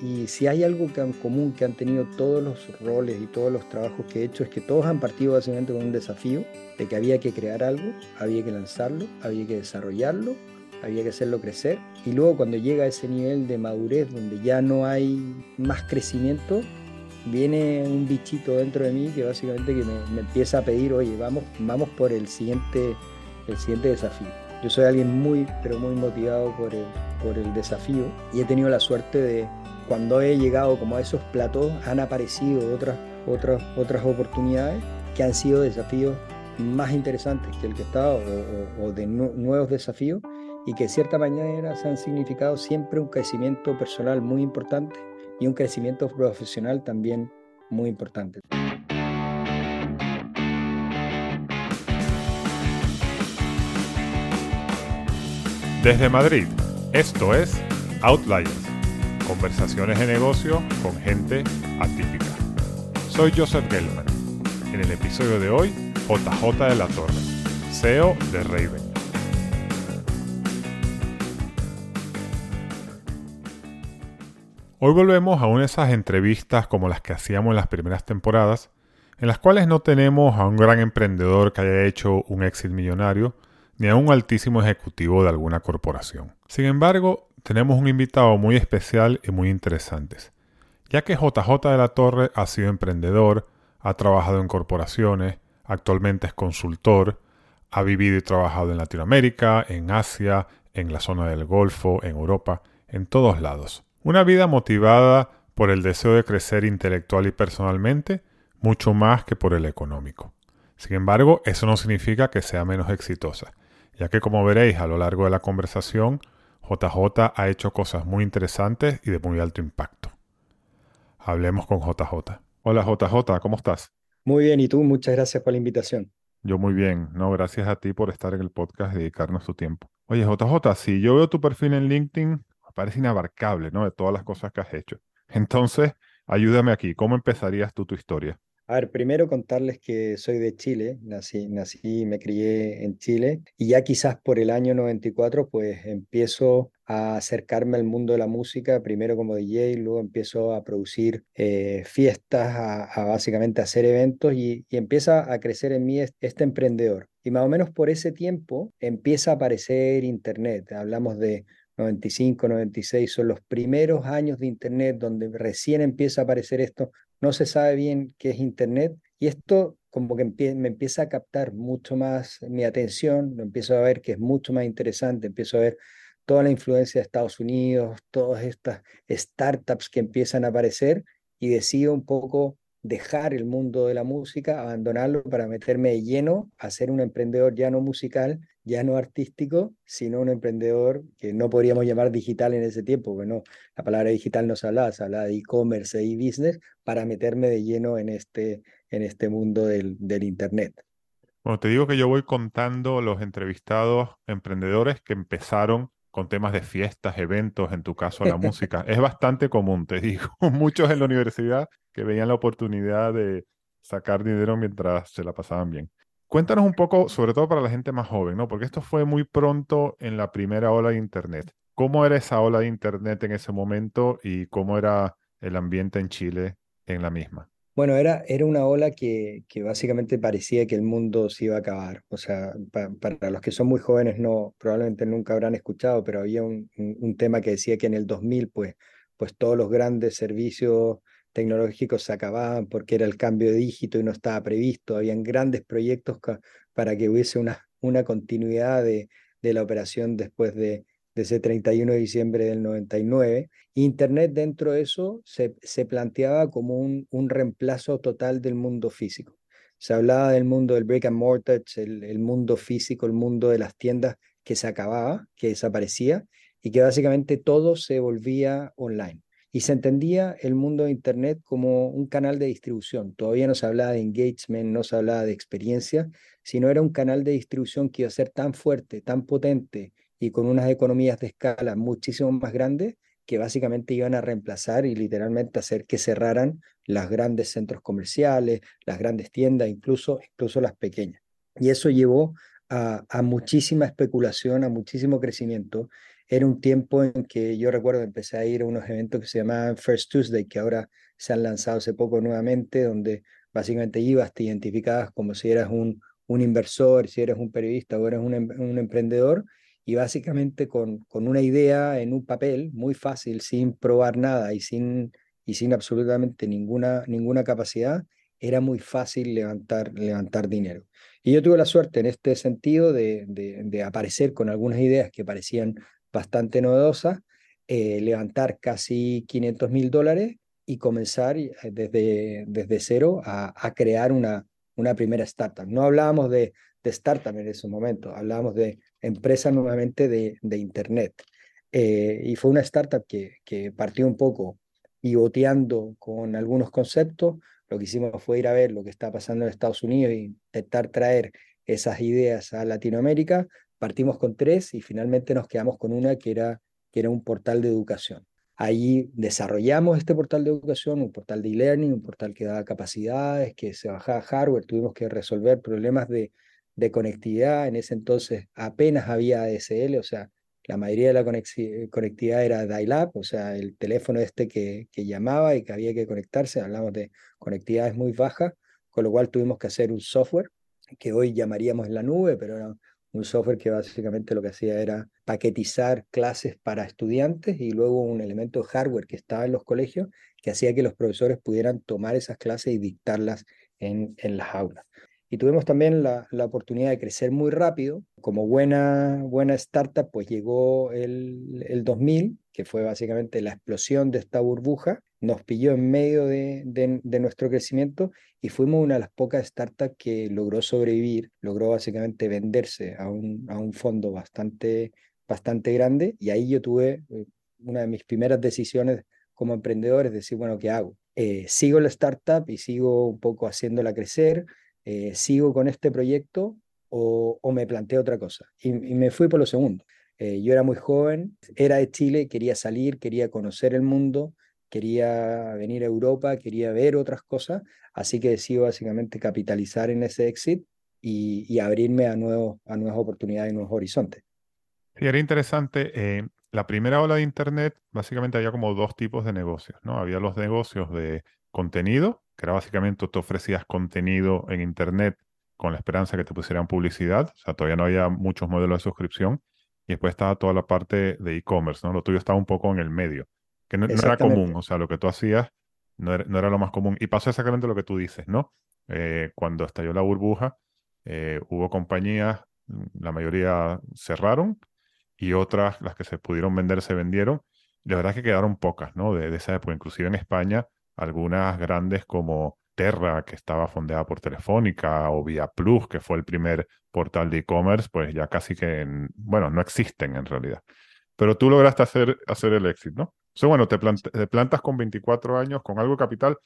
y si hay algo que en común que han tenido todos los roles y todos los trabajos que he hecho es que todos han partido básicamente con un desafío de que había que crear algo, había que lanzarlo, había que desarrollarlo, había que hacerlo crecer y luego cuando llega a ese nivel de madurez donde ya no hay más crecimiento, viene un bichito dentro de mí que básicamente que me, empieza a pedir, oye, vamos, vamos por el siguiente, el siguiente desafío. Yo soy alguien muy, pero muy motivado por el, por el desafío y he tenido la suerte de, cuando he llegado como a esos platos, han aparecido otras, otras, otras oportunidades que han sido desafíos más interesantes que el que estaba o, de nuevos desafíos y que de cierta manera se han significado siempre un crecimiento personal muy importante y un crecimiento profesional también muy importante. Desde Madrid, esto es Outliers, conversaciones de negocio con gente atípica. Soy Joseph Gelman. En el episodio de hoy, JJ de la Torre, CEO de Raven. Hoy volvemos a una de esas entrevistas como las que hacíamos en las primeras temporadas, en las cuales no tenemos a un gran emprendedor que haya hecho un éxito millonario, ni a un altísimo ejecutivo de alguna corporación. Sin embargo, tenemos un invitado muy especial y muy interesante, ya que JJ de la Torre ha sido emprendedor, ha trabajado en corporaciones, actualmente es consultor, ha vivido y trabajado en Latinoamérica, en Asia, en la zona del Golfo, en Europa, en todos lados. Una vida motivada por el deseo de crecer intelectual y personalmente, mucho más que por el económico. Sin embargo, eso no significa que sea menos exitosa, ya que como veréis a lo largo de la conversación, JJ ha hecho cosas muy interesantes y de muy alto impacto. Hablemos con JJ. Hola JJ, ¿cómo estás? Muy bien, y tú, muchas gracias por la invitación. Yo muy bien, no, gracias a ti por estar en el podcast y dedicarnos tu tiempo. Oye JJ, si yo veo tu perfil en LinkedIn, parece inabarcable, ¿no? De todas las cosas que has hecho. Entonces, ayúdame aquí, ¿cómo empezarías tú tu historia? A ver, primero contarles que soy de Chile, nací, nací y me crié en Chile y ya quizás por el año 94 pues empiezo a acercarme al mundo de la música, primero como DJ, luego empiezo a producir eh, fiestas, a, básicamente hacer eventos y, y, empieza a crecer en mí este emprendedor. Y más o menos por ese tiempo empieza a aparecer Internet, hablamos de 95, 96, son los primeros años de Internet donde recién empieza a aparecer esto. No se sabe bien qué es Internet y esto como que me empieza a captar mucho más mi atención, lo empiezo a ver que es mucho más interesante, empiezo a ver toda la influencia de Estados Unidos, todas estas startups que empiezan a aparecer y decido un poco dejar el mundo de la música, abandonarlo para meterme de lleno a ser un emprendedor ya no musical, ya no artístico, sino un emprendedor que no podríamos llamar digital en ese tiempo, bueno, la palabra digital no se hablaba, se hablaba de e-commerce y business, para meterme de lleno en este, en este mundo del, del Internet. Bueno, te digo que yo voy contando los entrevistados emprendedores que empezaron con temas de fiestas, eventos, en tu caso la música. Es bastante común, te digo. Muchos en la universidad que veían la oportunidad de sacar dinero mientras se la pasaban bien. Cuéntanos un poco, sobre todo para la gente más joven, ¿no? Porque esto fue muy pronto en la primera ola de Internet. ¿Cómo era esa ola de Internet en ese momento y cómo era el ambiente en Chile en la misma? Bueno, era, era una ola que, que básicamente parecía que el mundo se iba a acabar. O sea, para los que son muy jóvenes no, probablemente nunca habrán escuchado, pero había un, un, tema que decía que en el 2000, pues, pues todos los grandes servicios tecnológicos se acababan porque era el cambio de dígito y no estaba previsto. Habían grandes proyectos para que hubiese una, una continuidad de, de la operación después de, de ese 31 de diciembre del 99. Internet dentro de eso se, se planteaba como un, un, reemplazo total del mundo físico. Se hablaba del mundo del brick and mortar, el, el mundo físico, el mundo de las tiendas que se acababa, que desaparecía y que básicamente todo se volvía online. Y se entendía el mundo de Internet como un canal de distribución. Todavía no se hablaba de engagement, no se hablaba de experiencia, sino era un canal de distribución que iba a ser tan fuerte, tan potente y con unas economías de escala muchísimo más grandes que básicamente iban a reemplazar y literalmente hacer que cerraran los grandes centros comerciales, las grandes tiendas, incluso, incluso las pequeñas. Y eso llevó a, muchísima especulación, a muchísimo crecimiento. era un tiempo en que yo recuerdo empecé a ir a unos eventos que se llamaban First Tuesday, que ahora se han lanzado hace poco nuevamente, donde básicamente ibas, te identificabas como si eras un, un inversor, si eres un periodista o eres un, em, un emprendedor, y básicamente con, con una idea en un papel muy fácil, sin probar nada y sin, y sin absolutamente ninguna, ninguna capacidad, era muy fácil levantar, levantar dinero. Y yo tuve la suerte en este sentido de, de, aparecer con algunas ideas que parecían bastante novedosas, eh, levantar casi 500 mil dólares y comenzar eh, desde, desde cero a, a crear una, una primera startup. No hablábamos de, de startup en ese momento, hablábamos de empresa nuevamente de, de Internet. Eh, y fue una startup que, que partió un poco pivoteando con algunos conceptos. Lo que hicimos fue ir a ver lo que está pasando en Estados Unidos y intentar traer esas ideas a Latinoamérica. Partimos con tres y finalmente nos quedamos con una que era, que era un portal de educación. Ahí desarrollamos este portal de educación, un portal de e-learning, un portal que daba capacidades, que se bajaba hardware, tuvimos que resolver problemas de, de conectividad. En ese entonces apenas había ADSL, o sea, la mayoría de la conectividad era dial-up, o sea, el teléfono este que, llamaba y que había que conectarse. Hablamos de conectividades muy bajas, con lo cual tuvimos que hacer un software que hoy llamaríamos la nube, pero era un software que básicamente lo que hacía era paquetizar clases para estudiantes y luego un elemento hardware que estaba en los colegios que hacía que los profesores pudieran tomar esas clases y dictarlas en las aulas. Y tuvimos también la, la, oportunidad de crecer muy rápido. Como buena, buena startup, pues llegó el, el 2000, que fue básicamente la explosión de esta burbuja. Nos pilló en medio de, de, nuestro crecimiento y fuimos una de las pocas startups que logró sobrevivir, logró básicamente venderse a un, a un fondo bastante, bastante grande. Y ahí yo tuve eh, una de mis primeras decisiones como emprendedor, es decir, bueno, ¿qué hago? Eh, sigo la startup y sigo un poco haciéndola crecer, eh, ¿sigo con este proyecto o, me planteo otra cosa? Y, y me fui por lo segundo. Eh, yo era muy joven, era de Chile, quería salir, quería conocer el mundo, quería venir a Europa, quería ver otras cosas, así que decidí básicamente capitalizar en ese exit y, y abrirme a, nuevos, a nuevas oportunidades y nuevos horizontes. Sí, era interesante. Eh, la primera ola de Internet, básicamente había como dos tipos de negocios, ¿no? Había los negocios de contenido, que era básicamente tú ofrecías contenido en Internet con la esperanza que te pusieran publicidad, o sea, todavía no había muchos modelos de suscripción, y después estaba toda la parte de e-commerce, ¿no? Lo tuyo estaba un poco en el medio, que no, no era común, o sea, lo que tú hacías no era, no era, lo más común. Y pasó exactamente lo que tú dices, ¿no? Eh, cuando estalló la burbuja, eh, hubo compañías, la mayoría cerraron, y otras, las que se pudieron vender, se vendieron. La verdad es que quedaron pocas, ¿no? De, de esa época, inclusive en España, algunas grandes como Terra, que estaba fondeada por Telefónica, o Via Plus, que fue el primer portal de e-commerce, pues ya casi que, en, bueno, no existen en realidad. Pero tú lograste hacer, hacer el éxito, ¿no? Sea, bueno, te, te, plantas con 24 años, con algo de capital.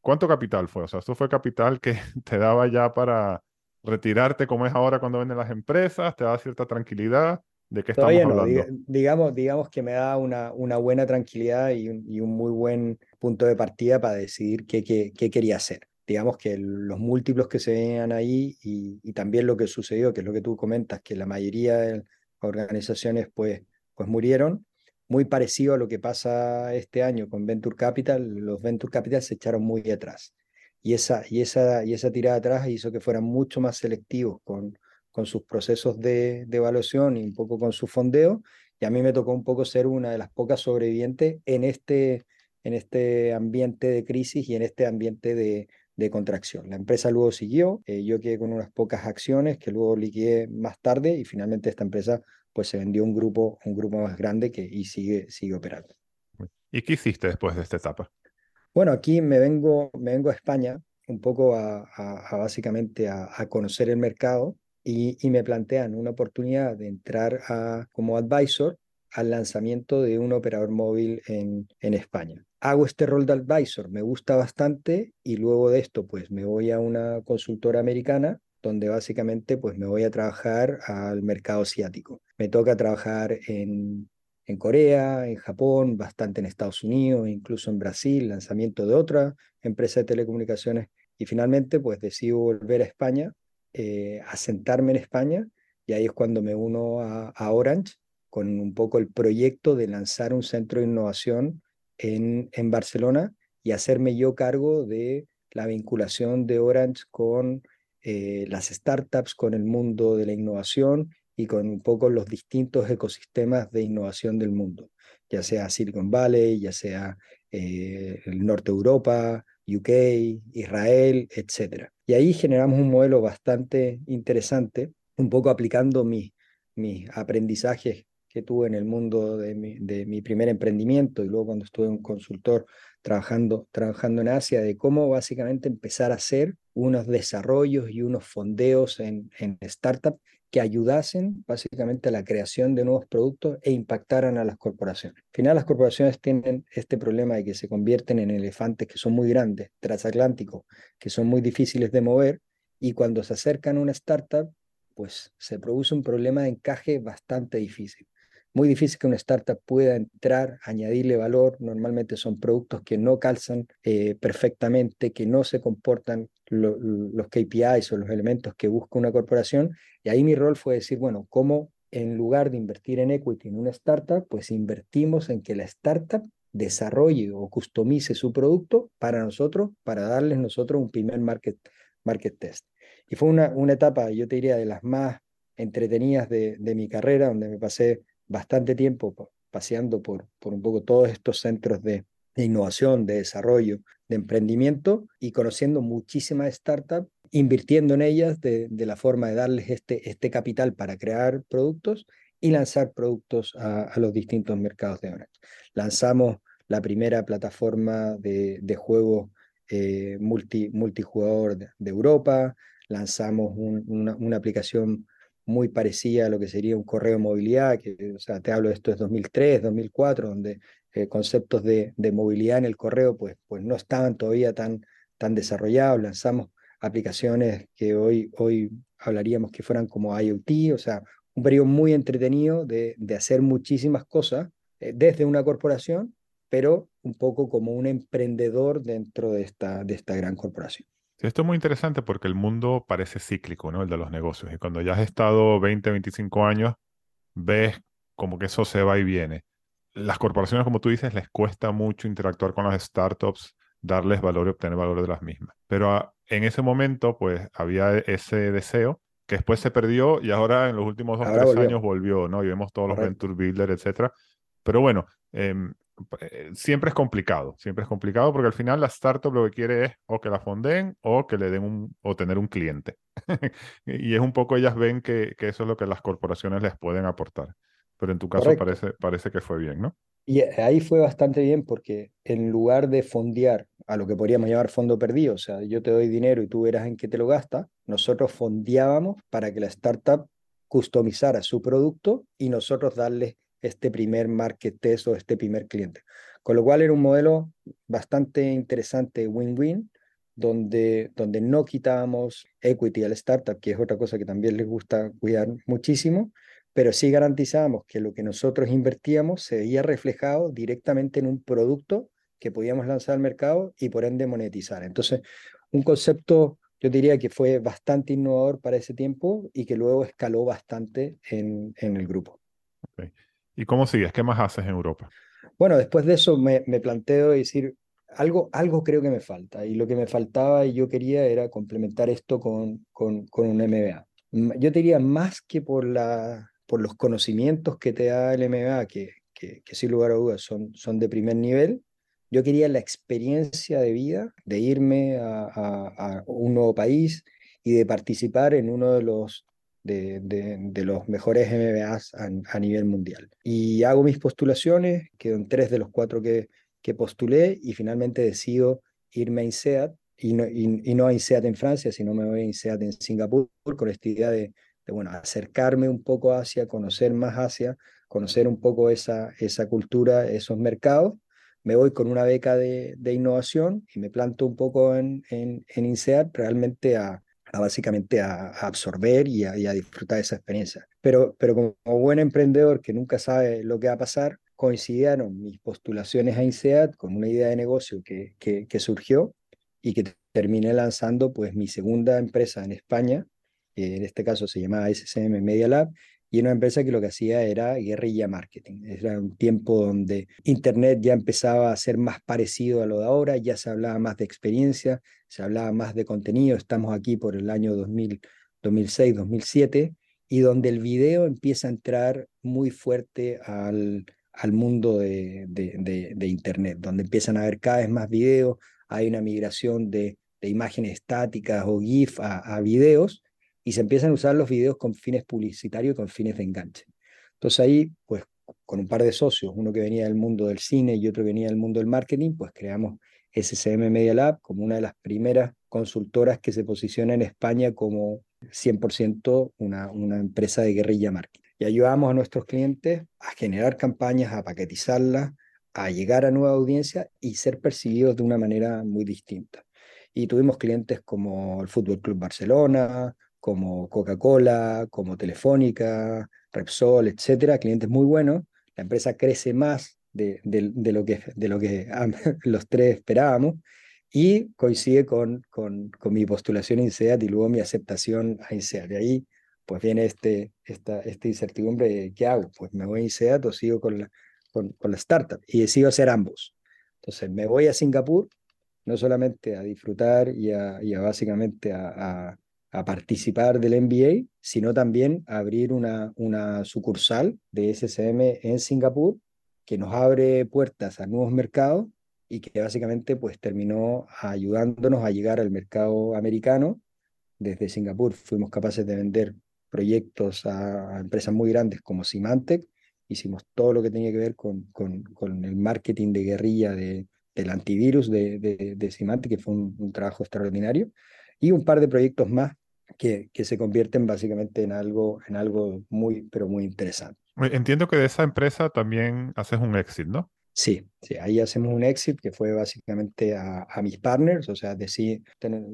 ¿Cuánto capital fue? O sea, ¿esto fue capital que te daba ya para retirarte como es ahora cuando venden las empresas? ¿Te da cierta tranquilidad? ¿De qué estamos no, hablando? digamos, digamos que me da una, una buena tranquilidad y un, y un, muy buen punto de partida para decidir qué, qué, qué quería hacer. Digamos que los múltiplos que se veían ahí y, y, también lo que sucedió, que es lo que tú comentas, que la mayoría de organizaciones pues, pues murieron, muy parecido a lo que pasa este año con Venture Capital, los Venture Capital se echaron muy atrás. Y esa, y esa, y esa tirada atrás hizo que fueran mucho más selectivos con, con sus procesos de, de, evaluación y un poco con su fondeo. Y a mí me tocó un poco ser una de las pocas sobrevivientes en este, en este ambiente de crisis y en este ambiente de, de contracción. La empresa luego siguió, eh, yo quedé con unas pocas acciones que luego liquidé más tarde y finalmente esta empresa pues se vendió un grupo, un grupo más grande que, y sigue, sigue operando. ¿Y qué hiciste después de esta etapa? Bueno, aquí me vengo, me vengo a España un poco a, a, a básicamente a, a conocer el mercado y, me plantean una oportunidad de entrar a, como advisor al lanzamiento de un operador móvil en, en España. Hago este rol de advisor, me gusta bastante y luego de esto pues me voy a una consultora americana donde básicamente pues me voy a trabajar al mercado asiático. Me toca trabajar en, en Corea, en Japón, bastante en Estados Unidos, incluso en Brasil, lanzamiento de otra empresa de telecomunicaciones y finalmente pues decido volver a España eh, asentarme en España y ahí es cuando me uno a, Orange con un poco el proyecto de lanzar un centro de innovación en, en Barcelona y hacerme yo cargo de la vinculación de Orange con eh, las startups, con el mundo de la innovación y con un poco los distintos ecosistemas de innovación del mundo, ya sea Silicon Valley, ya sea eh, el norte de Europa, UK, Israel, etc. Y ahí generamos un modelo bastante interesante, un poco aplicando mis, mis aprendizajes que tuve en el mundo de mi, de mi, primer emprendimiento y luego cuando estuve un consultor trabajando, trabajando en Asia, de cómo básicamente empezar a hacer unos desarrollos y unos fondeos en, en startups que ayudasen básicamente a la creación de nuevos productos e impactaran a las corporaciones. Al final las corporaciones tienen este problema de que se convierten en elefantes que son muy grandes, transatlánticos, que son muy difíciles de mover y cuando se acercan a una startup, pues se produce un problema de encaje bastante difícil muy difícil que una startup pueda entrar, añadirle valor. Normalmente son productos que no calzan eh, perfectamente, que no se comportan los KPIs o los elementos que busca una corporación. Y ahí mi rol fue decir, bueno, ¿cómo en lugar de invertir en equity en una startup, pues invertimos en que la startup desarrolle o customice su producto para nosotros, para darles nosotros un primer market, market test. Y fue una, una etapa, yo te diría, de las más entretenidas de, de mi carrera, donde me pasé bastante tiempo paseando por, por un poco todos estos centros de, innovación, de desarrollo, de emprendimiento y conociendo muchísimas startups, invirtiendo en ellas de, la forma de darles este, este capital para crear productos y lanzar productos a, los distintos mercados de Orange. Lanzamos la primera plataforma de, de juegos eh, multi, multijugador de, Europa, lanzamos una, una, aplicación muy parecida a lo que sería un correo de movilidad, que, o sea, te hablo de esto es 2003, 2004, donde eh, conceptos de, de, movilidad en el correo pues, pues no estaban todavía tan, tan desarrollados, lanzamos aplicaciones que hoy, hoy hablaríamos que fueran como IoT, o sea, un periodo muy entretenido de, de hacer muchísimas cosas eh, desde una corporación, pero un poco como un emprendedor dentro de esta, de esta gran corporación esto es muy interesante porque el mundo parece cíclico, ¿no? El de los negocios. Y cuando ya has estado 20, 25 años, ves como que eso se va y viene. Las corporaciones, como tú dices, les cuesta mucho interactuar con las startups, darles valor y obtener valor de las mismas. Pero ah, en ese momento, pues, había ese deseo que después se perdió y ahora en los últimos dos, tres años volvió, ¿no? Y vemos todos los Venture Builder, etcétera. Pero bueno, eh, eh, siempre es complicado, siempre es complicado porque al final la startup lo que quiere es o que la fonden o que le den un, o tener un cliente. y es un poco ellas ven que, que, eso es lo que las corporaciones les pueden aportar. Pero en tu caso parece, parece que fue bien, ¿no? Y ahí fue bastante bien porque en lugar de fondear a lo que podríamos llamar fondo perdido, o sea, yo te doy dinero y tú verás en qué te lo gastas, nosotros fondeábamos para que la startup customizara su producto y nosotros darles este primer market test o este primer cliente. Con lo cual era un modelo bastante interesante, win-win, donde, donde no quitábamos equity al startup, que es otra cosa que también les gusta cuidar muchísimo, pero sí garantizábamos que lo que nosotros invertíamos se veía reflejado directamente en un producto que podíamos lanzar al mercado y por ende monetizar. Entonces, un concepto, yo diría que fue bastante innovador para ese tiempo y que luego escaló bastante en, en el grupo. ¿Y cómo sigues? ¿Qué más haces en Europa? Bueno, después de eso me, me planteo decir, algo, algo creo que me falta y lo que me faltaba y yo quería era complementar esto con, con, con un MBA. Yo diría más que por, la, por los conocimientos que te da el MBA, que, que, sin lugar a dudas son, de primer nivel, yo quería la experiencia de vida, de irme a, un nuevo país y de participar en uno de los de, los mejores MBAs a, nivel mundial. Y hago mis postulaciones, quedo en tres de los cuatro que, que postulé y finalmente decido irme a INSEAD y no, y, no a INSEAD en Francia, sino me voy a INSEAD en Singapur con esta idea de, bueno, acercarme un poco a Asia, conocer más Asia, conocer un poco esa, esa cultura, esos mercados. Me voy con una beca de, de innovación y me planto un poco en, en, en INSEAD realmente a, básicamente a, absorber y a, disfrutar de esa experiencia. Pero, pero como buen emprendedor que nunca sabe lo que va a pasar, coincidieron mis postulaciones a INSEAD con una idea de negocio que, que, surgió y que terminé lanzando pues mi segunda empresa en España, que en este caso se llamaba SCM Media Lab, y una empresa que lo que hacía era guerrilla marketing. Era un tiempo donde Internet ya empezaba a ser más parecido a lo de ahora, ya se hablaba más de experiencia, se hablaba más de contenido. Estamos aquí por el año 2000, 2006, 2007, y donde el video empieza a entrar muy fuerte al, al mundo de, de, Internet, donde empiezan a haber cada vez más videos, hay una migración de, imágenes estáticas o GIF a, a videos, y se empiezan a usar los videos con fines publicitarios y con fines de enganche. Entonces ahí, pues con un par de socios, uno que venía del mundo del cine y otro que venía del mundo del marketing, pues creamos SCM Media Lab como una de las primeras consultoras que se posiciona en España como 100% una, una empresa de guerrilla marketing. Y ayudamos a nuestros clientes a generar campañas, a paquetizarlas, a llegar a nueva audiencia y ser percibidos de una manera muy distinta. Y tuvimos clientes como el Fútbol Club Barcelona, como Coca-Cola, como Telefónica, Repsol, etcétera, clientes muy buenos. La empresa crece más de, de, lo, que, de lo que los tres esperábamos y coincide con, con, con, mi postulación a INSEAD y luego mi aceptación a INSEAD. De ahí pues viene este, esta, esta incertidumbre de qué hago, pues me voy a INSEAD o sigo con la, con, con la startup y decido hacer ambos. Entonces me voy a Singapur, no solamente a disfrutar y a, y a básicamente a a participar del MBA, sino también a abrir una, una sucursal de SCM en Singapur que nos abre puertas a nuevos mercados y que básicamente pues terminó ayudándonos a llegar al mercado americano. Desde Singapur fuimos capaces de vender proyectos a, empresas muy grandes como Symantec, hicimos todo lo que tenía que ver con, con, el marketing de guerrilla de, del antivirus de, de, Symantec, que fue un trabajo extraordinario y un par de proyectos más que, que, se convierten básicamente en algo, en algo muy, pero muy interesante. Entiendo que de esa empresa también haces un exit, ¿no? Sí, sí, ahí hacemos un exit que fue básicamente a, a mis partners, o sea, decir,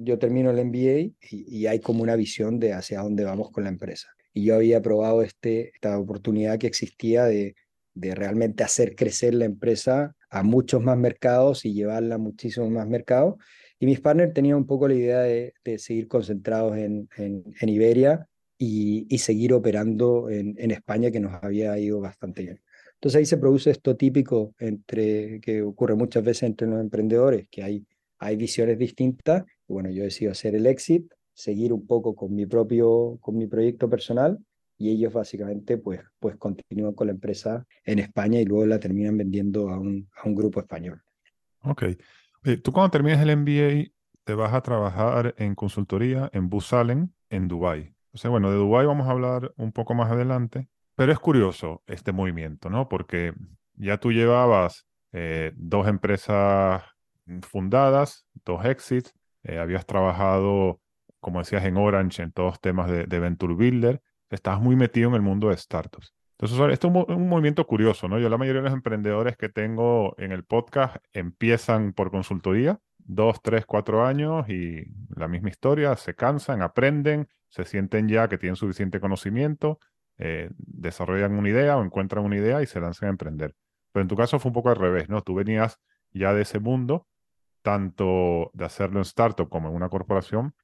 yo termino el MBA y, y, hay como una visión de hacia dónde vamos con la empresa. Y yo había probado este, esta oportunidad que existía de, de realmente hacer crecer la empresa a muchos más mercados y llevarla a muchísimos más mercados. Y mis partners tenían un poco la idea de, seguir concentrados en, en, Iberia y, y, seguir operando en, en, España, que nos había ido bastante bien. Entonces ahí se produce esto típico entre, que ocurre muchas veces entre los emprendedores, que hay, hay visiones distintas. Y bueno, yo decido hacer el exit, seguir un poco con mi propio, con mi proyecto personal y ellos básicamente pues, pues continúan con la empresa en España y luego la terminan vendiendo a un, a un grupo español. Ok. Tú cuando termines el MBA te vas a trabajar en consultoría en Busalen, en Dubái. O sea, bueno, de Dubái vamos a hablar un poco más adelante, pero es curioso este movimiento, ¿no? Porque ya tú llevabas eh, dos empresas fundadas, dos exits, eh, habías trabajado, como decías, en Orange, en todos temas de, de Venture Builder, estabas muy metido en el mundo de startups. Entonces, esto es un, movimiento curioso, ¿no? Yo la mayoría de los emprendedores que tengo en el podcast empiezan por consultoría, dos, tres, cuatro años y la misma historia, se cansan, aprenden, se sienten ya que tienen suficiente conocimiento, eh, desarrollan una idea o encuentran una idea y se lanzan a emprender. Pero en tu caso fue un poco al revés, ¿no? Tú venías ya de ese mundo, tanto de hacerlo en startup como en una corporación,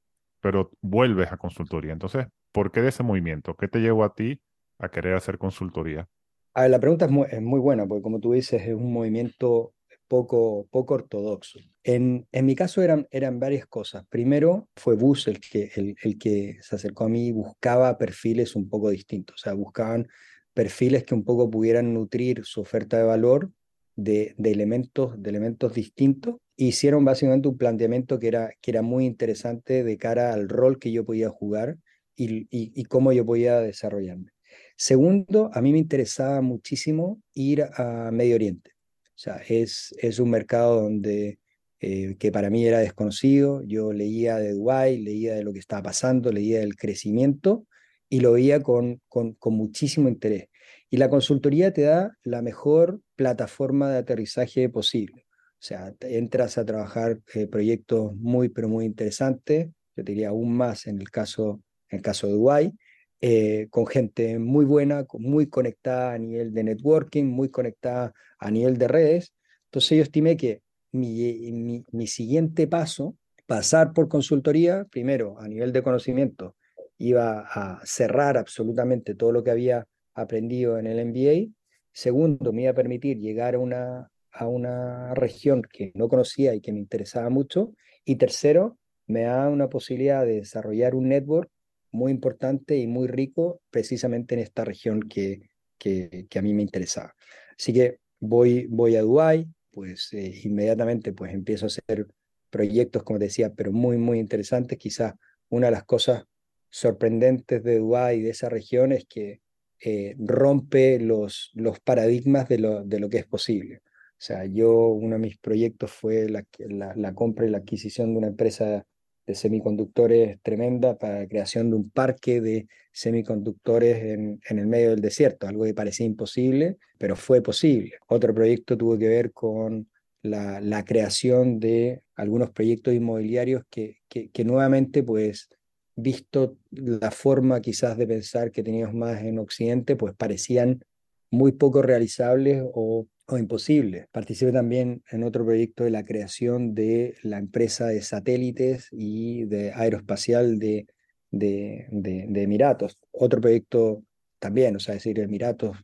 pero vuelves a consultoría. Entonces, ¿por qué de ese movimiento? ¿Qué te llevó a ti a querer hacer consultoría? A ver, la pregunta es muy, es muy, buena, porque como tú dices, es un movimiento poco, poco ortodoxo. En, en mi caso eran, eran varias cosas. Primero fue Bus el que, el, el que se acercó a mí y buscaba perfiles un poco distintos, o sea, buscaban perfiles que un poco pudieran nutrir su oferta de valor de, de, elementos, de elementos distintos. Hicieron básicamente un planteamiento que era, que era muy interesante de cara al rol que yo podía jugar y, y, y cómo yo podía desarrollarme. Segundo, a mí me interesaba muchísimo ir a Medio Oriente. O sea, es, es un mercado donde, eh, que para mí era desconocido. Yo leía de Dubái, leía de lo que estaba pasando, leía del crecimiento y lo veía con, con, con muchísimo interés. Y la consultoría te da la mejor plataforma de aterrizaje posible. O sea, entras a trabajar eh, proyectos muy, pero muy interesantes. Yo diría aún más en el caso, en el caso de Dubái eh, con gente muy buena, muy conectada a nivel de networking, muy conectada a nivel de redes. Entonces yo estimé que mi, mi, siguiente paso, pasar por consultoría, primero a nivel de conocimiento iba a cerrar absolutamente todo lo que había aprendido en el MBA. Segundo, me iba a permitir llegar a una, a una región que no conocía y que me interesaba mucho. Y tercero, me da una posibilidad de desarrollar un network muy importante y muy rico precisamente en esta región que, que, a mí me interesaba. Así que voy, voy a Dubái, pues eh, inmediatamente pues empiezo a hacer proyectos, como decía, pero muy, muy interesantes. Quizás una de las cosas sorprendentes de Dubái y de esa región es que eh, rompe los, los paradigmas de lo, de lo que es posible. O sea, yo, uno de mis proyectos fue la, la, la compra y la adquisición de una empresa de semiconductores tremenda para la creación de un parque de semiconductores en, en, el medio del desierto, algo que parecía imposible, pero fue posible. Otro proyecto tuvo que ver con la, la creación de algunos proyectos inmobiliarios que, que, que, nuevamente, pues, visto la forma quizás de pensar que teníamos más en Occidente, pues parecían muy poco realizables o o imposible. Participé también en otro proyecto de la creación de la empresa de satélites y de aeroespacial de, de, de, Emiratos. Otro proyecto también, o sea, decir, Emiratos,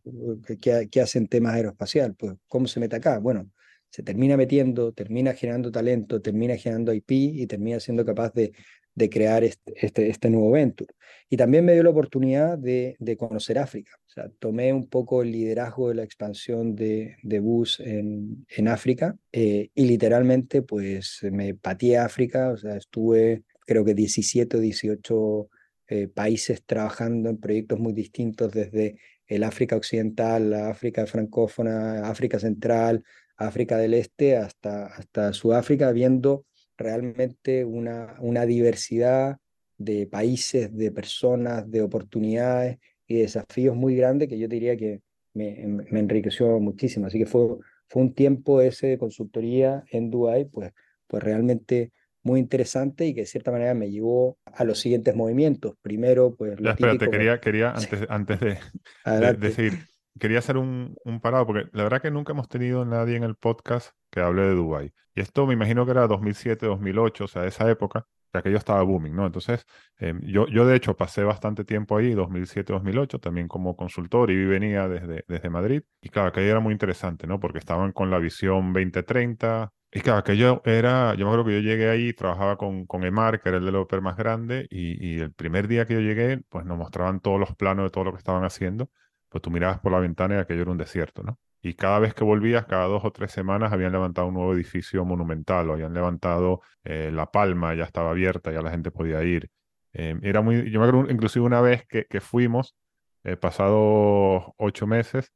¿qué, ¿qué, hacen temas aeroespacial? Pues, ¿cómo se mete acá? Bueno, se termina metiendo, termina generando talento, termina generando IP y termina siendo capaz de de crear este, este, nuevo venture. Y también me dio la oportunidad de, de, conocer África. O sea, tomé un poco el liderazgo de la expansión de, de Bus en, en África eh, y literalmente pues me pateé a África, o sea, estuve creo que 17 o 18 eh, países trabajando en proyectos muy distintos desde el África Occidental, la África francófona, África Central, África del Este, hasta, hasta Sudáfrica, viendo realmente una, una diversidad de países, de personas, de oportunidades y desafíos muy grandes que yo diría que me, me, enriqueció muchísimo. Así que fue, fue un tiempo ese de consultoría en Dubai, pues, pues realmente muy interesante y que de cierta manera me llevó a los siguientes movimientos. Primero, pues... Lo espérate, quería, quería antes, antes de, de, de, seguir, quería hacer un, un, parado, porque la verdad que nunca hemos tenido nadie en el podcast que hable de Dubai. Y esto me imagino que era 2007, 2008, o sea, esa época, que aquello estaba booming, ¿no? Entonces, eh, yo, yo de hecho pasé bastante tiempo ahí, 2007, 2008, también como consultor y venía desde, desde Madrid. Y claro, aquello era muy interesante, ¿no? Porque estaban con la visión 2030. Y claro, aquello era, yo me acuerdo que yo llegué ahí, trabajaba con, con EMAR, que era el developer más grande, y, y el primer día que yo llegué, pues nos mostraban todos los planos de todo lo que estaban haciendo pues tú mirabas por la ventana y aquello era un desierto, ¿no? Y cada vez que volvías, cada dos o tres semanas, habían levantado un nuevo edificio monumental, o habían levantado eh, La Palma, ya estaba abierta, ya la gente podía ir. Eh, era muy, yo me acuerdo inclusive una vez que, que fuimos, eh, pasados ocho meses,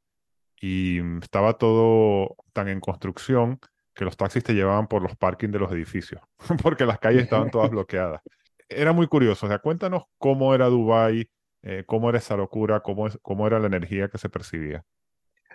y estaba todo tan en construcción que los taxis te llevaban por los parkings de los edificios, porque las calles estaban todas bloqueadas. Era muy curioso, o sea, cuéntanos cómo era Dubái, eh, ¿Cómo era esa locura? ¿Cómo, es, ¿Cómo era la energía que se percibía?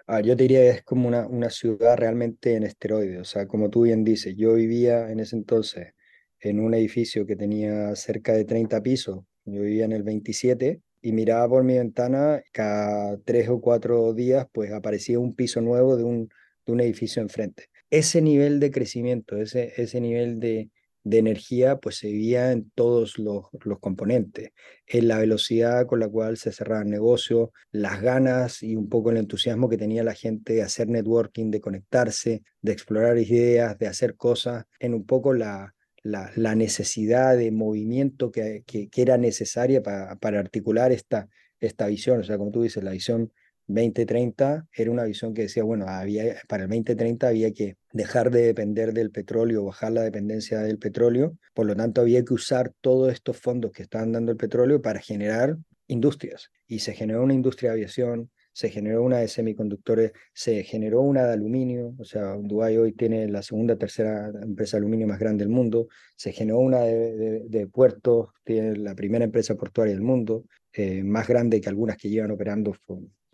Ah, yo te diría que es como una, una ciudad realmente en esteroides. O sea, como tú bien dices, yo vivía en ese entonces en un edificio que tenía cerca de 30 pisos. Yo vivía en el 27 y miraba por mi ventana cada tres o cuatro días, pues aparecía un piso nuevo de un, de un edificio enfrente. Ese nivel de crecimiento, ese, ese nivel de, de energía pues se veía en todos los, los, componentes, en la velocidad con la cual se cerraban negocios, las ganas y un poco el entusiasmo que tenía la gente de hacer networking, de conectarse, de explorar ideas, de hacer cosas, en un poco la, la, la necesidad de movimiento que, que, era necesaria para, para articular esta, esta visión, o sea, como tú dices, la visión 2030 era una visión que decía, bueno, había, para el 2030 había que dejar de depender del petróleo, bajar la dependencia del petróleo, por lo tanto había que usar todos estos fondos que estaban dando el petróleo para generar industrias. Y se generó una industria de aviación, se generó una de semiconductores, se generó una de aluminio, o sea, Dubái hoy tiene la segunda, tercera empresa de aluminio más grande del mundo, se generó una de, de, puertos, tiene la primera empresa portuaria del mundo, eh, más grande que algunas que llevan operando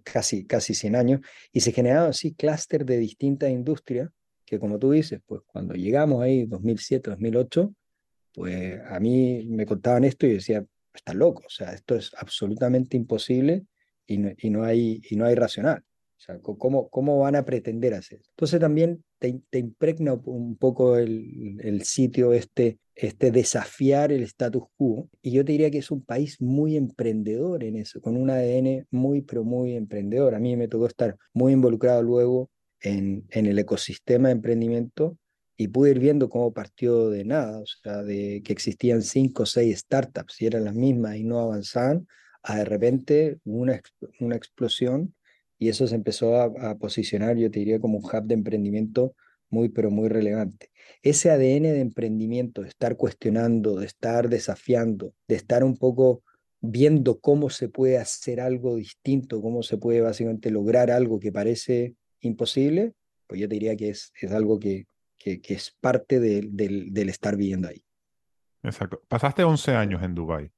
casi, casi 100 años, y se generaron así clúster de distintas industrias que como tú dices, pues cuando llegamos ahí, 2007, 2008, pues a mí me contaban esto y decía, está loco, o sea, esto es absolutamente imposible y no, y no, hay, y no hay racional. Sea, ¿cómo, cómo van a pretender hacer? Entonces también te, te impregna un poco el, el, sitio este, este desafiar el status quo. Y yo te diría que es un país muy emprendedor en eso, con un ADN muy, pero muy emprendedor. A mí me tocó estar muy involucrado luego en, en el ecosistema de emprendimiento y pude ir viendo cómo partió de nada, o sea, de que existían cinco o seis startups y eran las mismas y no avanzaban, a de repente una, una explosión y eso se empezó a, posicionar, yo te diría, como un hub de emprendimiento muy, pero muy relevante. Ese ADN de emprendimiento, de estar cuestionando, de estar desafiando, de estar un poco viendo cómo se puede hacer algo distinto, cómo se puede básicamente lograr algo que parece imposible, pues yo te diría que es, es algo que, que, es parte del, del estar viviendo ahí. Exacto. Pasaste 11 años en Dubái.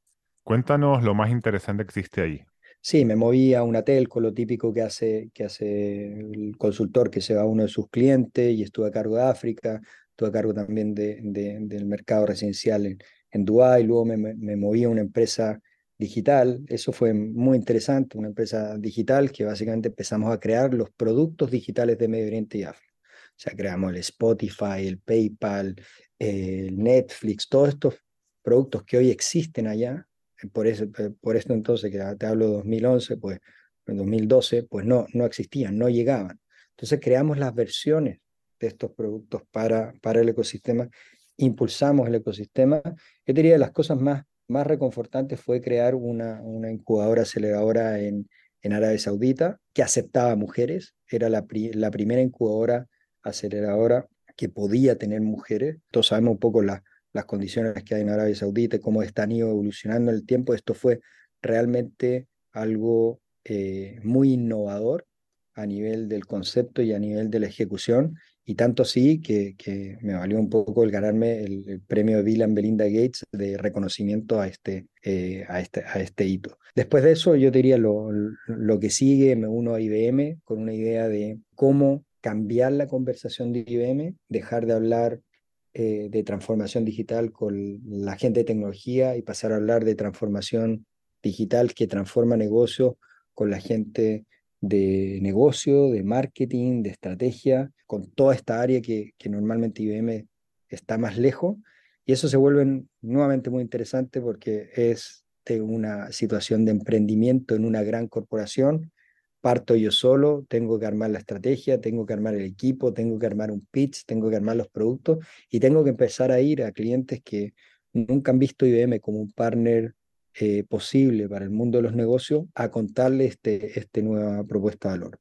Cuéntanos lo más interesante que existe ahí. Sí, me moví a una telco, lo típico que hace, que hace el consultor que se va a uno de sus clientes y estuve a cargo de África, estuve a cargo también de, del mercado residencial en, en Dubái, luego me, me, moví a una empresa digital, eso fue muy interesante, una empresa digital que básicamente empezamos a crear los productos digitales de Medio Oriente y África. O sea, creamos el Spotify, el PayPal, el Netflix, todos estos productos que hoy existen allá, por, eso, por esto entonces que te hablo de 2011, pues en 2012, pues no, no existían, no llegaban. Entonces creamos las versiones de estos productos para, para el ecosistema, impulsamos el ecosistema. Yo diría que las cosas más, más reconfortantes fue crear una, una incubadora aceleradora en, en Arabia Saudita que aceptaba mujeres, era la, la primera incubadora aceleradora que podía tener mujeres. Todos sabemos un poco la, las condiciones que hay en Arabia Saudita, cómo están ido evolucionando en el tiempo. Esto fue realmente algo eh, muy innovador a nivel del concepto y a nivel de la ejecución, y tanto así que, que me valió un poco el ganarme el, premio de Bill Belinda Gates de reconocimiento a este, eh, a, este, a este hito. Después de eso, yo diría lo, lo que sigue, me uno a IBM con una idea de cómo cambiar la conversación de IBM, dejar de hablar eh, de transformación digital con la gente de tecnología y pasar a hablar de transformación digital que transforma negocios con la gente de negocio, de marketing, de estrategia, con toda esta área que, que normalmente IBM está más lejos. Y eso se vuelve nuevamente muy interesante porque es de una situación de emprendimiento en una gran corporación parto yo solo, tengo que armar la estrategia, tengo que armar el equipo, tengo que armar un pitch, tengo que armar los productos y tengo que empezar a ir a clientes que nunca han visto IBM como un partner eh, posible para el mundo de los negocios a contarle este, este nueva propuesta de valor.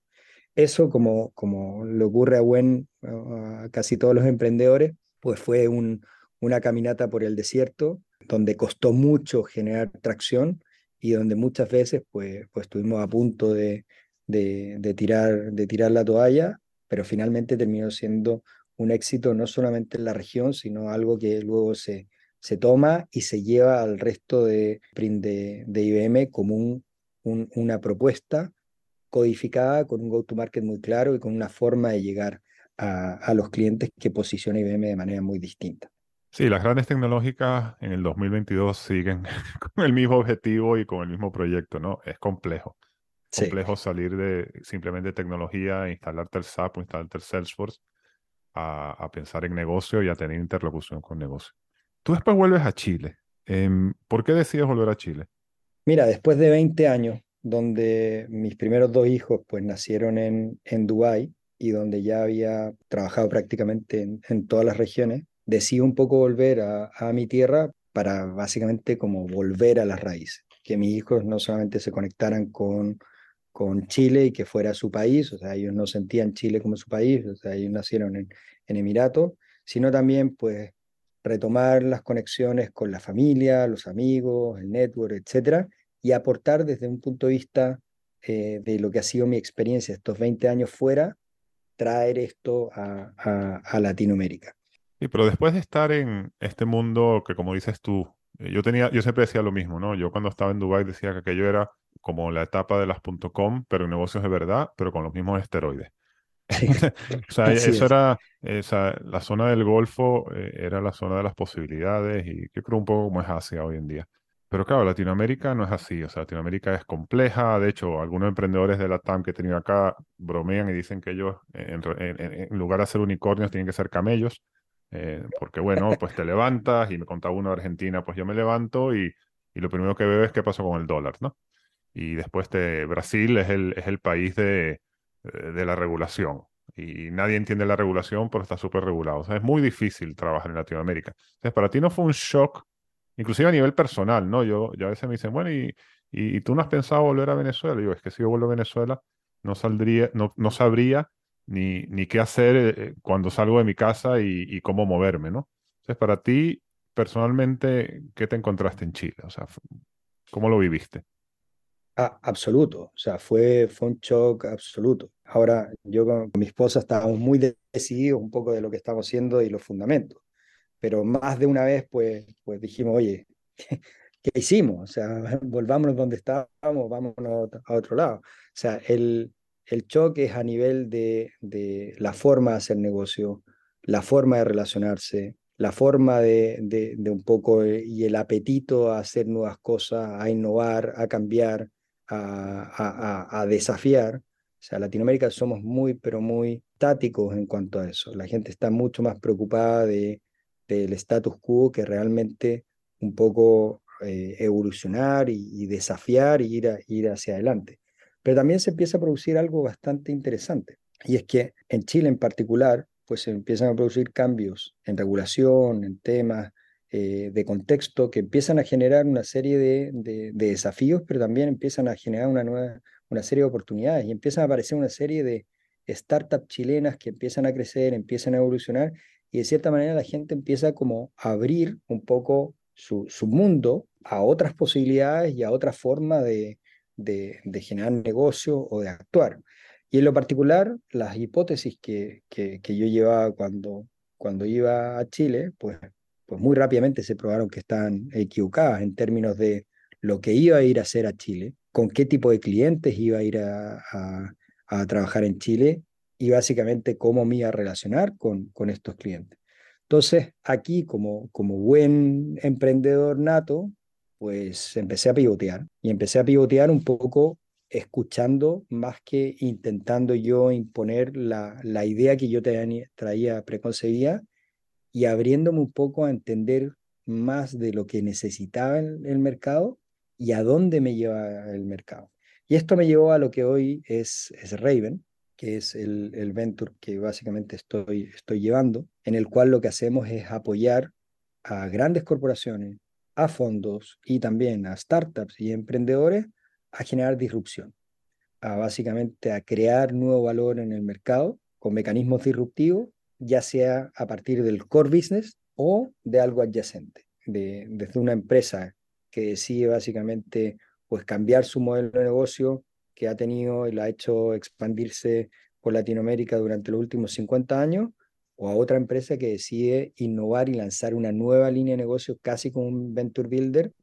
Eso, como, como le ocurre a, buen, a casi todos los emprendedores, pues fue un, una caminata por el desierto donde costó mucho generar tracción y donde muchas veces pues, pues estuvimos a punto de, de, tirar, de tirar la toalla, pero finalmente terminó siendo un éxito no solamente en la región, sino algo que luego se, se toma y se lleva al resto de, de, de IBM como un, una propuesta codificada con un go-to-market muy claro y con una forma de llegar a, a, los clientes que posiciona IBM de manera muy distinta. Sí, las grandes tecnológicas en el 2022 siguen con el mismo objetivo y con el mismo proyecto, ¿no? Es complejo complejo salir de simplemente tecnología, instalarte el SAP o instalarte el Salesforce, a, a, pensar en negocio y a tener interlocución con negocio. Tú después vuelves a Chile. Em, ¿Por qué decides volver a Chile? Mira, después de 20 años, donde mis primeros dos hijos pues nacieron en, en Dubái y donde ya había trabajado prácticamente en, en todas las regiones, decidí un poco volver a, a mi tierra para básicamente como volver a las raíces, que mis hijos no solamente se conectaran con con Chile y que fuera su país, o sea, ellos no sentían Chile como su país, o sea, ellos nacieron en, Emiratos, sino también pues retomar las conexiones con la familia, los amigos, el network, etcétera, y aportar desde un punto de vista eh, de lo que ha sido mi experiencia estos 20 años fuera, traer esto a, a, Latinoamérica. Sí, pero después de estar en este mundo que, como dices tú, yo tenía, yo siempre decía lo mismo, ¿no? Yo cuando estaba en Dubai decía que aquello era como la etapa de las .com, pero en negocios de verdad, pero con los mismos esteroides. o sea, eso era, esa, la zona del Golfo eh, era la zona de las posibilidades y yo creo un poco como es Asia hoy en día. Pero claro, Latinoamérica no es así, o sea, Latinoamérica es compleja, de hecho, algunos emprendedores de la TAM que he tenido acá bromean y dicen que ellos, en, lugar de ser unicornios, tienen que ser camellos, eh, porque bueno, pues te levantas y me contaba uno de Argentina, pues yo me levanto y, y lo primero que veo es qué pasó con el dólar, ¿no? Y después de Brasil es el, es el país de, de la regulación y nadie entiende la regulación, pero está súper regulado. O sea, es muy difícil trabajar en Latinoamérica. Entonces, para ti no fue un shock inclusive a nivel personal, ¿no? Yo, ya a veces me dicen, bueno, y, y, tú no has pensado volver a Venezuela? Y yo, es que si yo vuelvo a Venezuela, no saldría, no, no sabría ni, ni qué hacer eh, cuando salgo de mi casa y, y, cómo moverme, ¿no? Entonces, para ti, personalmente, ¿qué te encontraste en Chile? O sea, ¿cómo lo viviste? Ah, absoluto, o sea, fue, fue un shock absoluto. Ahora, yo con mi esposa estábamos muy decididos un poco de lo que estamos haciendo y los fundamentos pero más de una vez pues, pues dijimos, oye, ¿qué, hicimos? O sea, volvámonos donde estábamos, vámonos a otro lado. O sea, el, el choque es a nivel de, la forma de hacer negocio, la forma de relacionarse, la forma de, un poco eh, y el apetito a hacer nuevas cosas, a innovar, a cambiar, a, a, a, desafiar. O sea, Latinoamérica somos muy, pero muy táticos en cuanto a eso. La gente está mucho más preocupada de del status quo que realmente un poco eh, evolucionar y, desafiar y ir, ir hacia adelante. Pero también se empieza a producir algo bastante interesante, y es que en Chile en particular, pues se empiezan a producir cambios en regulación, en temas eh, de contexto que empiezan a generar una serie de, de, desafíos, pero también empiezan a generar una, nueva, una serie de oportunidades y empiezan a aparecer una serie de startups chilenas que empiezan a crecer, empiezan a evolucionar y de cierta manera la gente empieza como a abrir un poco su, su mundo a otras posibilidades y a otra forma de, de, generar negocio o de actuar. Y en lo particular, las hipótesis que, que, yo llevaba cuando, cuando iba a Chile, pues, pues muy rápidamente se probaron que están equivocadas en términos de lo que iba a ir a hacer a Chile, con qué tipo de clientes iba a ir a, a, a trabajar en Chile y básicamente cómo me iba a relacionar con, con estos clientes. Entonces, aquí como, como buen emprendedor nato, pues empecé a pivotear y empecé a pivotear un poco escuchando más que intentando yo imponer la, la idea que yo traía preconcebida y abriéndome un poco a entender más de lo que necesitaba el, el mercado y a dónde me lleva el mercado. Y esto me llevó a lo que hoy es, es Raven, que es el, el venture que básicamente estoy, estoy llevando, en el cual lo que hacemos es apoyar a grandes corporaciones, a fondos y también a startups y emprendedores a generar disrupción, a básicamente a crear nuevo valor en el mercado con mecanismos disruptivos, ya sea a partir del core business o de algo adyacente, de, desde una empresa que decide básicamente pues cambiar su modelo de negocio que ha tenido y la ha hecho expandirse por Latinoamérica durante los últimos 50 años, o a otra empresa que decide innovar y lanzar una nueva línea de negocio casi como un venture builder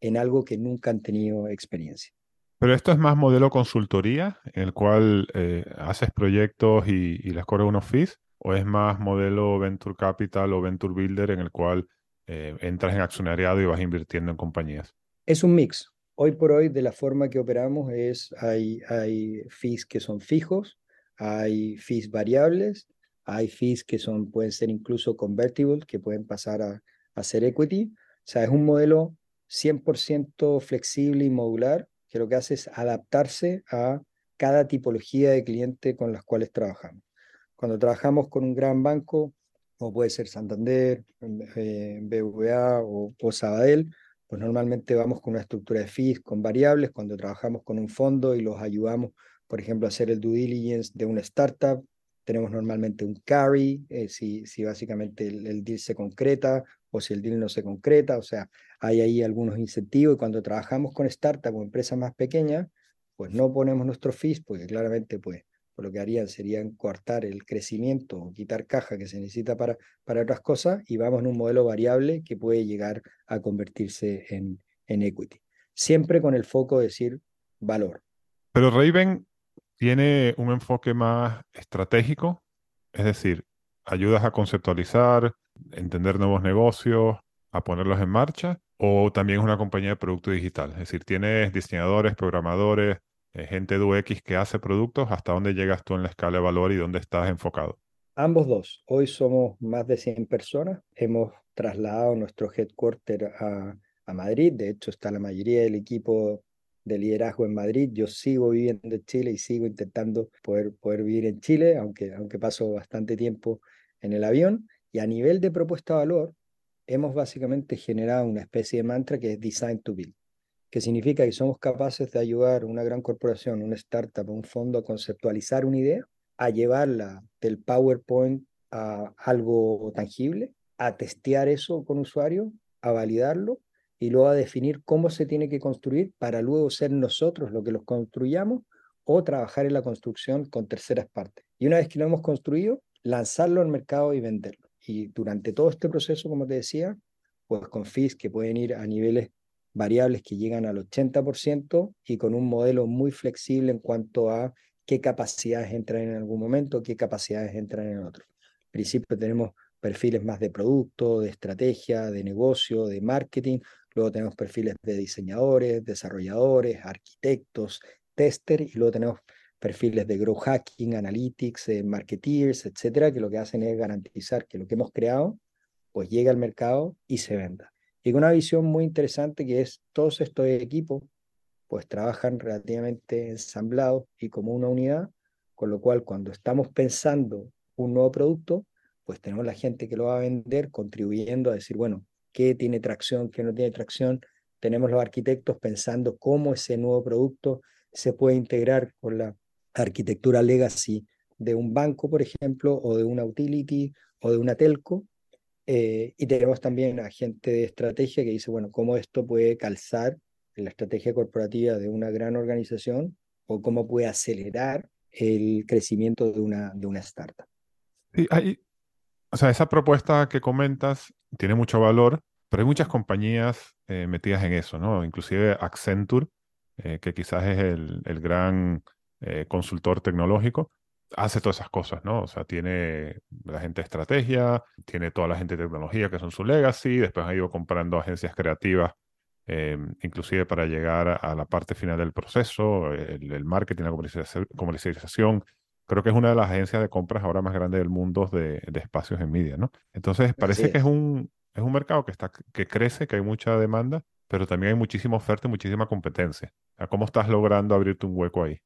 en algo que nunca han tenido experiencia. Pero esto es más modelo consultoría, en el cual eh, haces proyectos y, y les cobras unos fees, o es más modelo venture capital o venture builder en el cual eh, entras en accionariado y vas invirtiendo en compañías. Es un mix. Hoy por hoy, de la forma que operamos, es hay, hay fees que son fijos, hay fees variables, hay fees que son, pueden ser incluso convertibles, que pueden pasar a, a ser equity. O sea, es un modelo 100% flexible y modular, que lo que hace es adaptarse a cada tipología de cliente con las cuales trabajamos. Cuando trabajamos con un gran banco, como puede ser Santander, eh, BVA o, o Sabadell, pues normalmente vamos con una estructura de fees con variables. Cuando trabajamos con un fondo y los ayudamos, por ejemplo, a hacer el due diligence de una startup, tenemos normalmente un carry, eh, si, si básicamente el, deal se concreta o si el deal no se concreta, o sea, hay ahí algunos incentivos y cuando trabajamos con startups o empresas más pequeñas, pues no ponemos nuestros fees porque claramente pues lo que harían serían cortar el crecimiento o quitar caja que se necesita para, para otras cosas y vamos en un modelo variable que puede llegar a convertirse en, en equity. Siempre con el foco de decir valor. Pero Raven tiene un enfoque más estratégico, es decir, ayudas a conceptualizar, entender nuevos negocios, a ponerlos en marcha, o también es una compañía de producto digital. Es decir, tienes diseñadores, programadores, eh, gente de UX que hace productos, ¿hasta dónde llegas tú en la escala de valor y dónde estás enfocado? Ambos dos. Hoy somos más de 100 personas. Hemos trasladado nuestro headquarter a, a Madrid. De hecho, está la mayoría del equipo de liderazgo en Madrid. Yo sigo viviendo en Chile y sigo intentando poder, poder vivir en Chile, aunque, aunque paso bastante tiempo en el avión. Y a nivel de propuesta valor, hemos básicamente generado una especie de mantra que es Design to Build, que significa que somos capaces de ayudar a una gran corporación, una startup, un fondo a conceptualizar una idea, a llevarla del PowerPoint a algo tangible, a testear eso con usuarios, a validarlo y luego a definir cómo se tiene que construir para luego ser nosotros los que los construyamos o trabajar en la construcción con terceras partes. Y una vez que lo hemos construido, lanzarlo al mercado y venderlo. Y durante todo este proceso, como te decía, pues con fees que pueden ir a niveles variables que llegan al 80% y con un modelo muy flexible en cuanto a qué capacidades entran en algún momento, qué capacidades entran en otro. Al principio tenemos perfiles más de producto, de estrategia, de negocio, de marketing. Luego tenemos perfiles de diseñadores, desarrolladores, arquitectos, tester y luego tenemos perfiles de growth hacking, analytics, eh, marketeers, etcétera, que lo que hacen es garantizar que lo que hemos creado pues llegue al mercado y se venda. Y con una visión muy interesante que es todos estos equipos pues trabajan relativamente ensamblados y como una unidad, con lo cual cuando estamos pensando un nuevo producto, pues tenemos la gente que lo va a vender contribuyendo a decir, bueno, qué tiene tracción, qué no tiene tracción. Tenemos los arquitectos pensando cómo ese nuevo producto se puede integrar con la arquitectura legacy de un banco, por ejemplo, o de una utility o de una telco. Eh, y tenemos también a gente de estrategia que dice, bueno, cómo esto puede calzar la estrategia corporativa de una gran organización o cómo puede acelerar el crecimiento de una, de una startup. Sí, hay, o sea, esa propuesta que comentas tiene mucho valor, pero hay muchas compañías eh, metidas en eso, ¿no? Inclusive Accenture, eh, que quizás es el, el gran eh, consultor tecnológico, hace todas esas cosas, ¿no? O sea, tiene la gente de estrategia, tiene toda la gente de tecnología que son su legacy, después ha ido comprando agencias creativas, em, inclusive para llegar a, la parte final del proceso, el, marketing, la comercialización. Creo que es una de las agencias de compras ahora más grandes del mundo de, de espacios en media, ¿no? Entonces, parece que es un, es un mercado que, está, que crece, que hay mucha demanda, pero también hay muchísima oferta y muchísima competencia. ¿Cómo estás logrando abrirte un hueco ahí?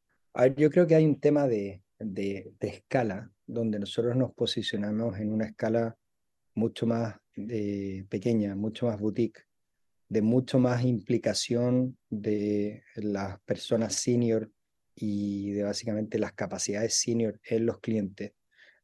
yo creo que hay un tema de, de, escala, donde nosotros nos posicionamos en una escala mucho más eh, pequeña, mucho más boutique, de mucho más implicación de las personas senior y de básicamente las capacidades senior en los clientes,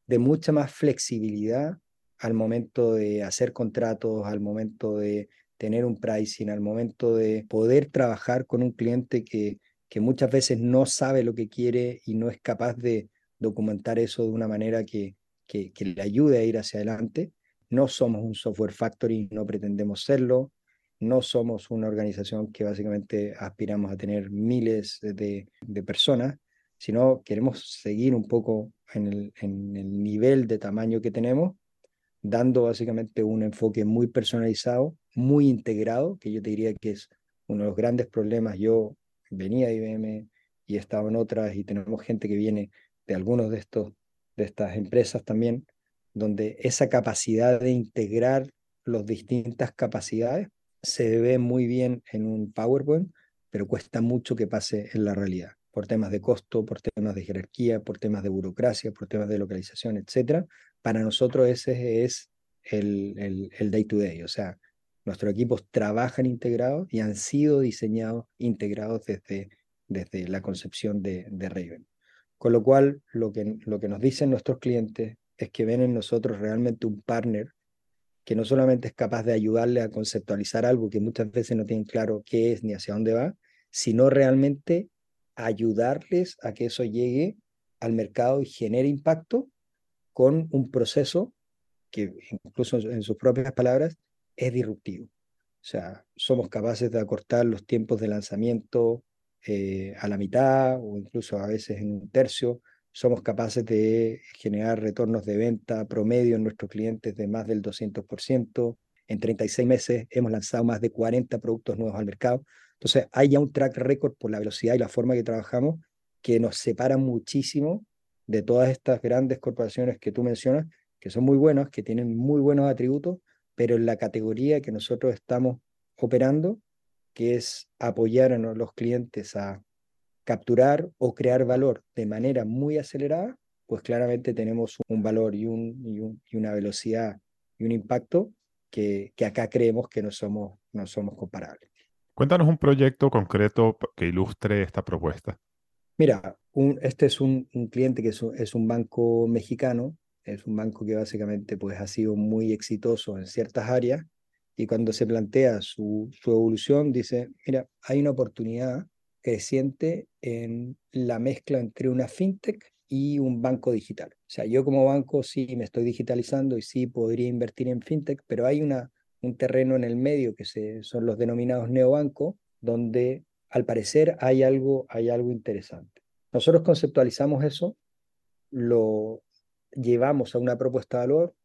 de mucha más flexibilidad al momento de hacer contratos, al momento de tener un pricing, al momento de poder trabajar con un cliente que que muchas veces no sabe lo que quiere y no es capaz de documentar eso de una manera que, que, le ayude a ir hacia adelante. No somos un software factory, no pretendemos serlo. No somos una organización que básicamente aspiramos a tener miles de, de personas, sino queremos seguir un poco en el, en el nivel de tamaño que tenemos, dando básicamente un enfoque muy personalizado, muy integrado, que yo te diría que es uno de los grandes problemas. Yo venía de IBM y estaba en otras y tenemos gente que viene de algunos de estos de estas empresas también donde esa capacidad de integrar las distintas capacidades se ve muy bien en un PowerPoint, pero cuesta mucho que pase en la realidad, por temas de costo, por temas de jerarquía, por temas de burocracia, por temas de localización, etc. Para nosotros ese es el, el, el day to day, o sea, Nuestros equipos trabajan integrados y han sido diseñados integrados desde, desde la concepción de, de Raven. Con lo cual, lo que, lo que nos dicen nuestros clientes es que ven en nosotros realmente un partner que no solamente es capaz de ayudarle a conceptualizar algo que muchas veces no tienen claro qué es ni hacia dónde va, sino realmente ayudarles a que eso llegue al mercado y genere impacto con un proceso que incluso en sus propias palabras es disruptivo. O sea, somos capaces de acortar los tiempos de lanzamiento eh, a la mitad o incluso a veces en un tercio. Somos capaces de generar retornos de venta promedio en nuestros clientes de más del 200%. En 36 meses hemos lanzado más de 40 productos nuevos al mercado. Entonces, hay ya un track record por la velocidad y la forma que trabajamos que nos separa muchísimo de todas estas grandes corporaciones que tú mencionas, que son muy buenas, que tienen muy buenos atributos, pero en la categoría que nosotros estamos operando, que es apoyar a los clientes a capturar o crear valor de manera muy acelerada, pues claramente tenemos un valor y, un, y, una velocidad y un impacto que, que, acá creemos que no somos, no somos comparables. Cuéntanos un proyecto concreto que ilustre esta propuesta. Mira, un, este es un, cliente que es un, es un, banco mexicano, es un banco que básicamente pues, ha sido muy exitoso en ciertas áreas y cuando se plantea su, su evolución dice, mira, hay una oportunidad creciente en la mezcla entre una fintech y un banco digital. O sea, yo como banco sí me estoy digitalizando y sí podría invertir en fintech, pero hay una, un terreno en el medio que se, son los denominados neobancos, donde al parecer hay algo, hay algo interesante. Nosotros conceptualizamos eso, lo llevamos a una propuesta de valor,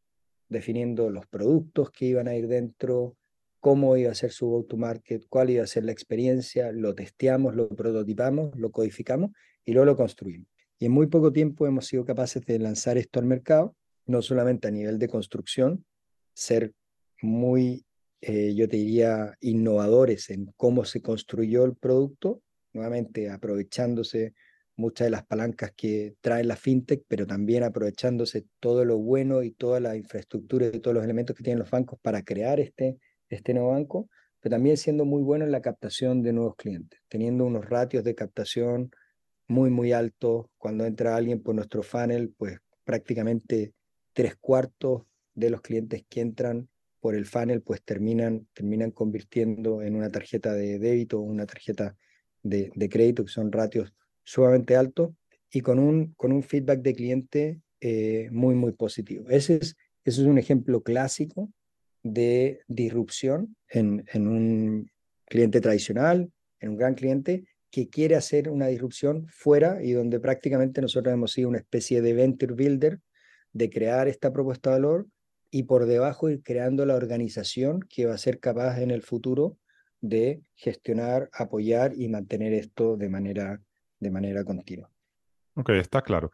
definiendo los productos que iban a ir dentro, cómo iba a ser su go-to-market, cuál iba a ser la experiencia, lo testeamos, lo prototipamos, lo codificamos y luego lo construimos. Y en muy poco tiempo hemos sido capaces de lanzar esto al mercado, no solamente a nivel de construcción, ser muy, eh, yo te diría, innovadores en cómo se construyó el producto, nuevamente aprovechándose muchas de las palancas que trae la fintech, pero también aprovechándose todo lo bueno y toda la infraestructura y todos los elementos que tienen los bancos para crear este, este nuevo banco, pero también siendo muy bueno en la captación de nuevos clientes, teniendo unos ratios de captación muy, muy altos. Cuando entra alguien por nuestro funnel, pues prácticamente tres cuartos de los clientes que entran por el funnel, pues terminan, terminan convirtiendo en una tarjeta de débito o una tarjeta de, crédito, que son ratios sumamente altos y con un, con un feedback de cliente eh, muy, muy positivo. Ese es, ese es un ejemplo clásico de disrupción en, en un cliente tradicional, en un gran cliente que quiere hacer una disrupción fuera y donde prácticamente nosotros hemos sido una especie de venture builder de crear esta propuesta de valor y por debajo ir creando la organización que va a ser capaz en el futuro de gestionar, apoyar y mantener esto de manera, de manera continua. Ok, está claro.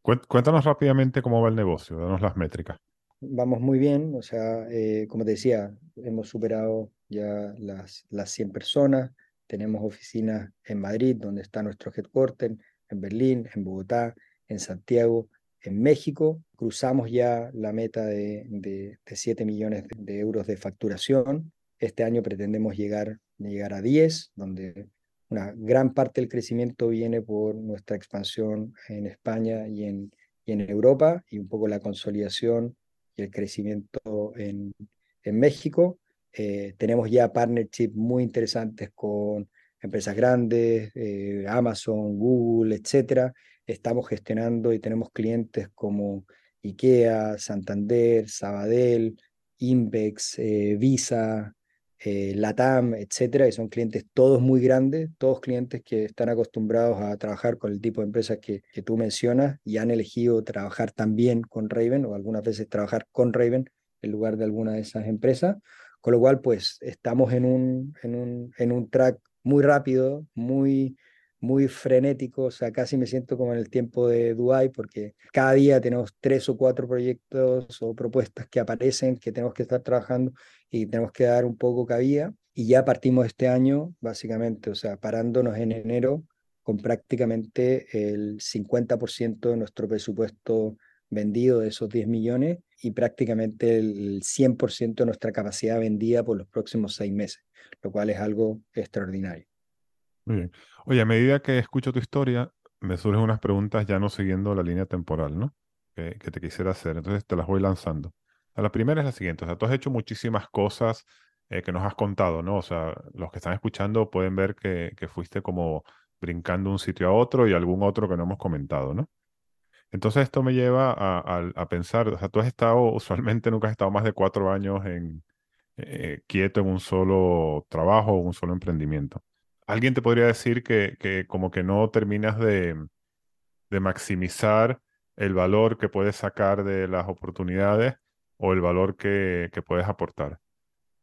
Cuéntanos rápidamente cómo va el negocio, danos las métricas vamos muy bien, o sea, eh, como te decía, hemos superado ya las, las 100 personas, tenemos oficinas en Madrid, donde está nuestro headquarter, en Berlín, en Bogotá, en Santiago, en México. Cruzamos ya la meta de, de, 7 millones de euros de facturación. Este año pretendemos llegar, llegar a 10, donde una gran parte del crecimiento viene por nuestra expansión en España y en, y en Europa y un poco la consolidación el crecimiento en, en México. Eh, tenemos ya partnerships muy interesantes con empresas grandes, eh, Amazon, Google, etcétera. Estamos gestionando y tenemos clientes como IKEA, Santander, Sabadell, Invex, eh, Visa, eh, Latam, etcétera, y son clientes todos muy grandes, todos clientes que están acostumbrados a trabajar con el tipo de empresas que, que tú mencionas y han elegido trabajar también con Raven o algunas veces trabajar con Raven en lugar de alguna de esas empresas, con lo cual pues estamos en un, en un, en un track muy rápido, muy, muy frenético, o sea, casi me siento como en el tiempo de Dubai, porque cada día tenemos tres o cuatro proyectos o propuestas que aparecen, que tenemos que estar trabajando y tenemos que dar un poco cabida. Y ya partimos este año, básicamente, o sea, parándonos en enero con prácticamente el 50% de nuestro presupuesto vendido de esos 10 millones y prácticamente el 100% de nuestra capacidad vendida por los próximos seis meses, lo cual es algo extraordinario. Bien. Oye, a medida que escucho tu historia, me surgen unas preguntas ya no siguiendo la línea temporal, ¿no? Que, te quisiera hacer. Entonces te las voy lanzando. la primera es la siguiente. O sea, tú has hecho muchísimas cosas eh, que nos has contado, ¿no? O sea, los que están escuchando pueden ver que, que fuiste como brincando un sitio a otro y algún otro que no hemos comentado, ¿no? Entonces esto me lleva a, pensar, o sea, tú has estado, usualmente nunca has estado más de cuatro años en, eh, quieto en un solo trabajo o un solo emprendimiento alguien te podría decir que, que como que no terminas de, de, maximizar el valor que puedes sacar de las oportunidades o el valor que, que puedes aportar.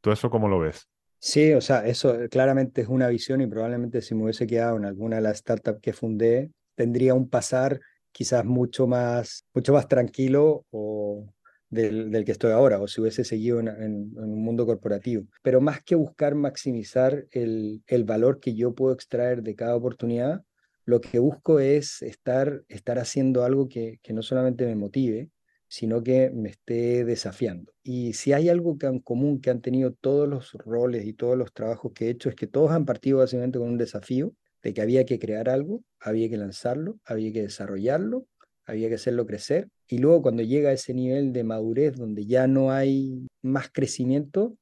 ¿Tú eso cómo lo ves? Sí, o sea, eso claramente es una visión y probablemente si me hubiese quedado en alguna de las startups que fundé, tendría un pasar quizás mucho más, mucho más tranquilo o del, que estoy ahora, o si hubiese seguido en, un mundo corporativo. Pero más que buscar maximizar el, valor que yo puedo extraer de cada oportunidad, lo que busco es estar, estar haciendo algo que, que no solamente me motive, sino que me esté desafiando. Y si hay algo que en común que han tenido todos los roles y todos los trabajos que he hecho, es que todos han partido básicamente con un desafío de que había que crear algo, había que lanzarlo, había que desarrollarlo, había que hacerlo crecer. Y luego cuando llega a ese nivel de madurez donde ya no hay más crecimiento,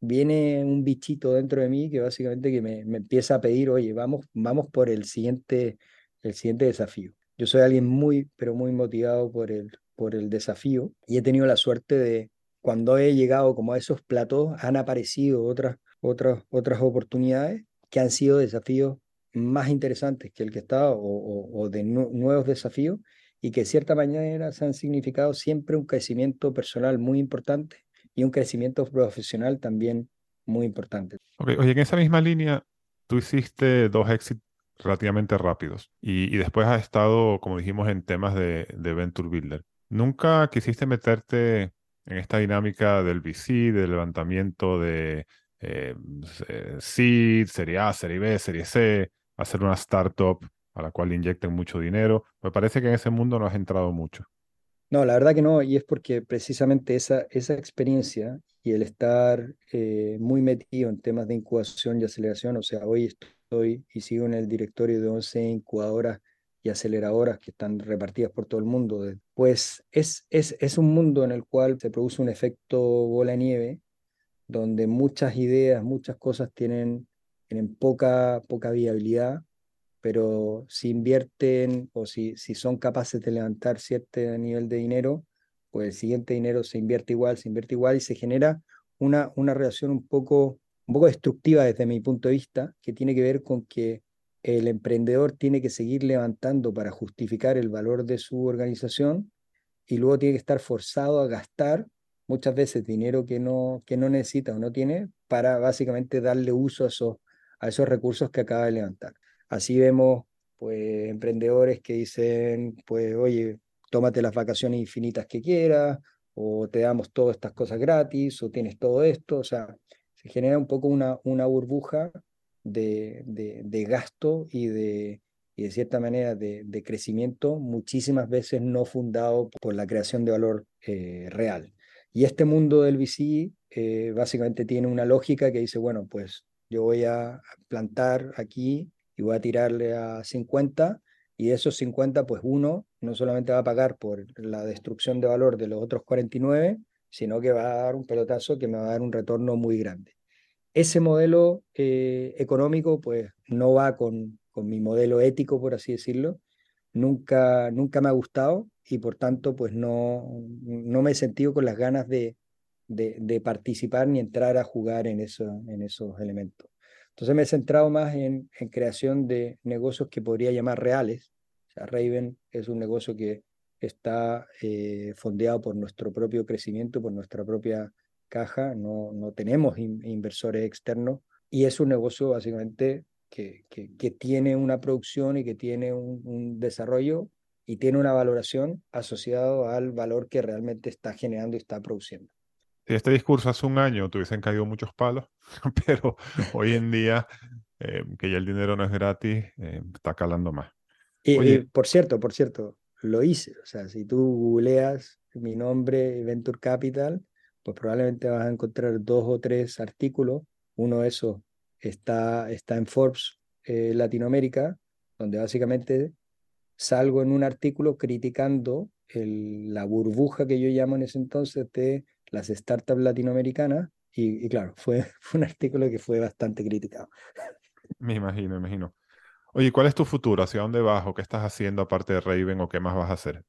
viene un bichito dentro de mí que básicamente que me, me empieza a pedir, oye, vamos, vamos por el siguiente, el siguiente desafío. Yo soy alguien muy, pero muy motivado por el, por el desafío y he tenido la suerte de, cuando he llegado como a esos platos, han aparecido otras, otras, otras oportunidades que han sido desafíos más interesantes que el que estaba o, o, de nuevos desafíos y que de cierta manera se han significado siempre un crecimiento personal muy importante y un crecimiento profesional también muy importante. Okay. Oye, en esa misma línea, tú hiciste dos éxitos relativamente rápidos y, y, después has estado, como dijimos, en temas de, de Venture Builder. ¿Nunca quisiste meterte en esta dinámica del VC, del levantamiento de eh, seed, serie A, serie B, serie C, hacer una startup a la cual inyecten mucho dinero? Me parece que en ese mundo no has entrado mucho. No, la verdad que no, y es porque precisamente esa, esa experiencia y el estar eh, muy metido en temas de incubación y aceleración, o sea, hoy estoy y sigo en el directorio de 11 incubadoras y aceleradoras que están repartidas por todo el mundo, pues es, es, es un mundo en el cual se produce un efecto bola nieve, donde muchas ideas, muchas cosas tienen, tienen poca, poca viabilidad, pero si invierten o si, si son capaces de levantar cierto nivel de dinero, pues el siguiente dinero se invierte igual, se invierte igual y se genera una, una relación un poco, un poco destructiva desde mi punto de vista, que tiene que ver con que el emprendedor tiene que seguir levantando para justificar el valor de su organización y luego tiene que estar forzado a gastar muchas veces dinero que no, que no necesita o no tiene para básicamente darle uso a a esos recursos que acaba de levantar. Así vemos pues emprendedores que dicen, pues oye, tómate las vacaciones infinitas que quieras, o te damos todas estas cosas gratis, o tienes todo esto, o sea, se genera un poco una, una burbuja de, de, gasto y de, y de cierta manera de, de, crecimiento, muchísimas veces no fundado por la creación de valor eh, real. Y este mundo del VC eh, básicamente tiene una lógica que dice, bueno, pues yo voy a plantar aquí y voy a tirarle a 50 y de esos 50, pues uno no solamente va a pagar por la destrucción de valor de los otros 49, sino que va a dar un pelotazo que me va a dar un retorno muy grande ese modelo eh, económico pues no va con, con, mi modelo ético, por así decirlo. Nunca, nunca me ha gustado y por tanto pues no, no me he sentido con las ganas de, de, de participar ni entrar a jugar en, eso, en esos elementos. Entonces me he centrado más en, creación de negocios que podría llamar reales. O sea, Raven es un negocio que está eh, fondeado por nuestro propio crecimiento, por nuestra propia caja, no, no tenemos inversores externos y es un negocio básicamente que, que, tiene una producción y que tiene un, desarrollo y tiene una valoración asociado al valor que realmente está generando y está produciendo. Si este discurso hace un año tuviesen caído muchos palos, pero hoy en día, eh, que ya el dinero no es gratis, eh, está calando más. Y, por cierto, por cierto, lo hice. O sea, si tú googleas mi nombre, Venture Capital, pues probablemente vas a encontrar dos o tres artículos. Uno de esos está, está en Forbes eh, Latinoamérica, donde básicamente salgo en un artículo criticando el, la burbuja que yo llamo en ese entonces de las startups latinoamericanas. Y, claro, fue, fue un artículo que fue bastante criticado. Me imagino, me imagino. Oye, ¿cuál es tu futuro? ¿Hacia dónde vas o qué estás haciendo aparte de Raven o qué más vas a hacer?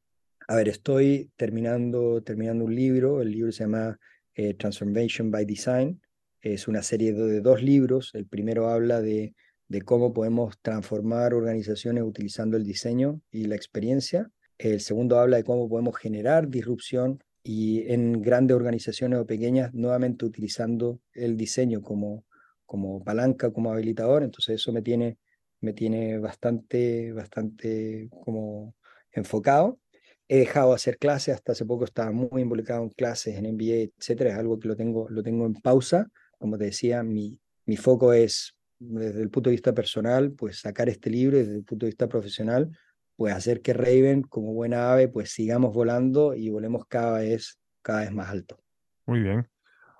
A ver, estoy terminando, terminando un libro, el libro se llama eh, Transformation by Design, es una serie de, dos libros, el primero habla de, de cómo podemos transformar organizaciones utilizando el diseño y la experiencia, el segundo habla de cómo podemos generar disrupción y en grandes organizaciones o pequeñas, nuevamente utilizando el diseño como, como palanca, como habilitador. Entonces eso me tiene, me tiene bastante, bastante como enfocado. He dejado de hacer clases, hasta hace poco estaba muy involucrado en clases, en MBA, etcétera. Es algo que lo tengo, lo tengo en pausa. Como te decía, mi, mi foco es, desde el punto de vista personal, pues sacar este libro, y desde el punto de vista profesional, pues hacer que Raven, como buena ave, pues sigamos volando y volemos cada vez, cada vez más alto. Muy bien.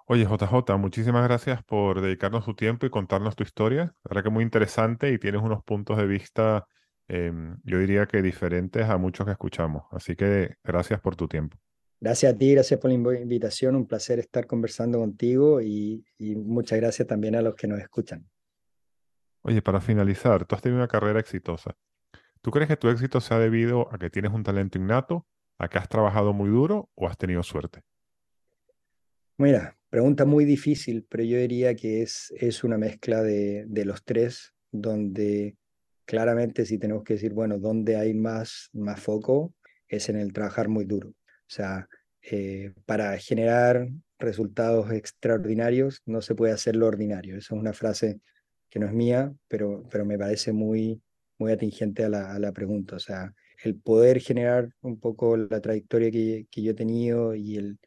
Oye, JJ, muchísimas gracias por dedicarnos tu tiempo y contarnos tu historia. La verdad que muy interesante y tienes unos puntos de vista, em, yo diría que diferentes a muchos que escuchamos. Así que gracias por tu tiempo. Gracias a ti, gracias por la invitación. Un placer estar conversando contigo y, y muchas gracias también a los que nos escuchan. Oye, para finalizar, tú has tenido una carrera exitosa. ¿Tú crees que tu éxito se ha debido a que tienes un talento innato, a que has trabajado muy duro o has tenido suerte? Mira, pregunta muy difícil, pero yo diría que es, es una mezcla de, de los tres, donde claramente si tenemos que decir, bueno, donde hay más, más foco es en el trabajar muy duro. O sea, eh, para generar resultados extraordinarios no se puede hacer lo ordinario. Esa es una frase que no es mía, pero, pero me parece muy, muy atingente a la, a la pregunta. O sea, el poder generar un poco la trayectoria que, que yo he tenido y, el,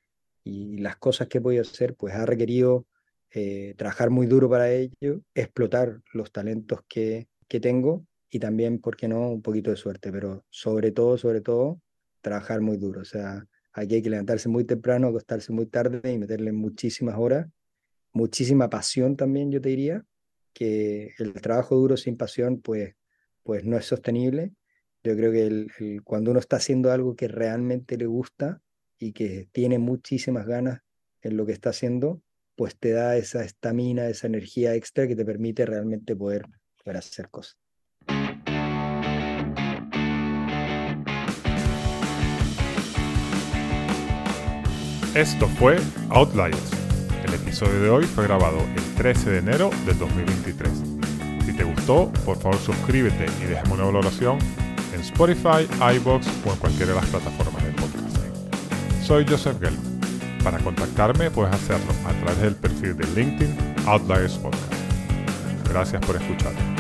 y las cosas que he podido hacer, pues ha requerido eh, trabajar muy duro para ello, explotar los talentos que, que tengo y también, ¿por qué no?, un poquito de suerte, pero sobre todo, sobre todo, trabajar muy duro. O sea, aquí hay que levantarse muy temprano, acostarse muy tarde y meterle muchísimas horas, muchísima pasión también, yo te diría, que el trabajo duro sin pasión, pues pues no es sostenible. Yo creo que cuando uno está haciendo algo que realmente le gusta y que tiene muchísimas ganas en lo que está haciendo, pues te da esa estamina, esa energía extra que te permite realmente poder, poder hacer cosas. Esto fue Outliers. El episodio de hoy fue grabado el 13 de enero del 2023. Te gustó, por favor suscríbete y déjame una valoración en Spotify, iBox o en cualquiera de las plataformas de podcast. Soy Joseph Gelman. Para contactarme puedes hacerlo a través del perfil de LinkedIn Outliers Podcast. Gracias por escuchar.